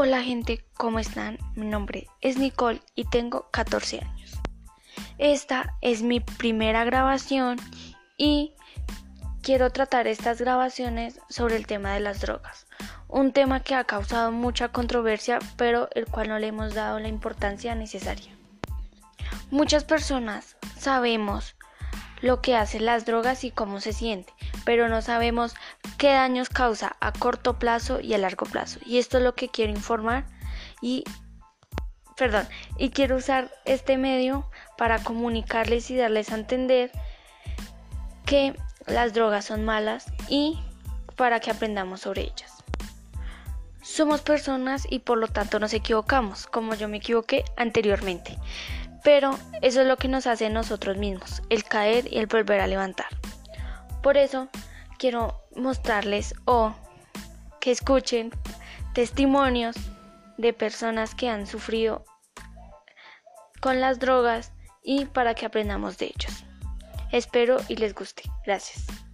Hola gente, ¿cómo están? Mi nombre es Nicole y tengo 14 años. Esta es mi primera grabación y quiero tratar estas grabaciones sobre el tema de las drogas. Un tema que ha causado mucha controversia pero el cual no le hemos dado la importancia necesaria. Muchas personas sabemos lo que hacen las drogas y cómo se siente, pero no sabemos qué daños causa a corto plazo y a largo plazo. Y esto es lo que quiero informar y perdón, y quiero usar este medio para comunicarles y darles a entender que las drogas son malas y para que aprendamos sobre ellas. Somos personas y por lo tanto nos equivocamos, como yo me equivoqué anteriormente. Pero eso es lo que nos hace nosotros mismos, el caer y el volver a levantar. Por eso quiero mostrarles o que escuchen testimonios de personas que han sufrido con las drogas y para que aprendamos de ellos. Espero y les guste. Gracias.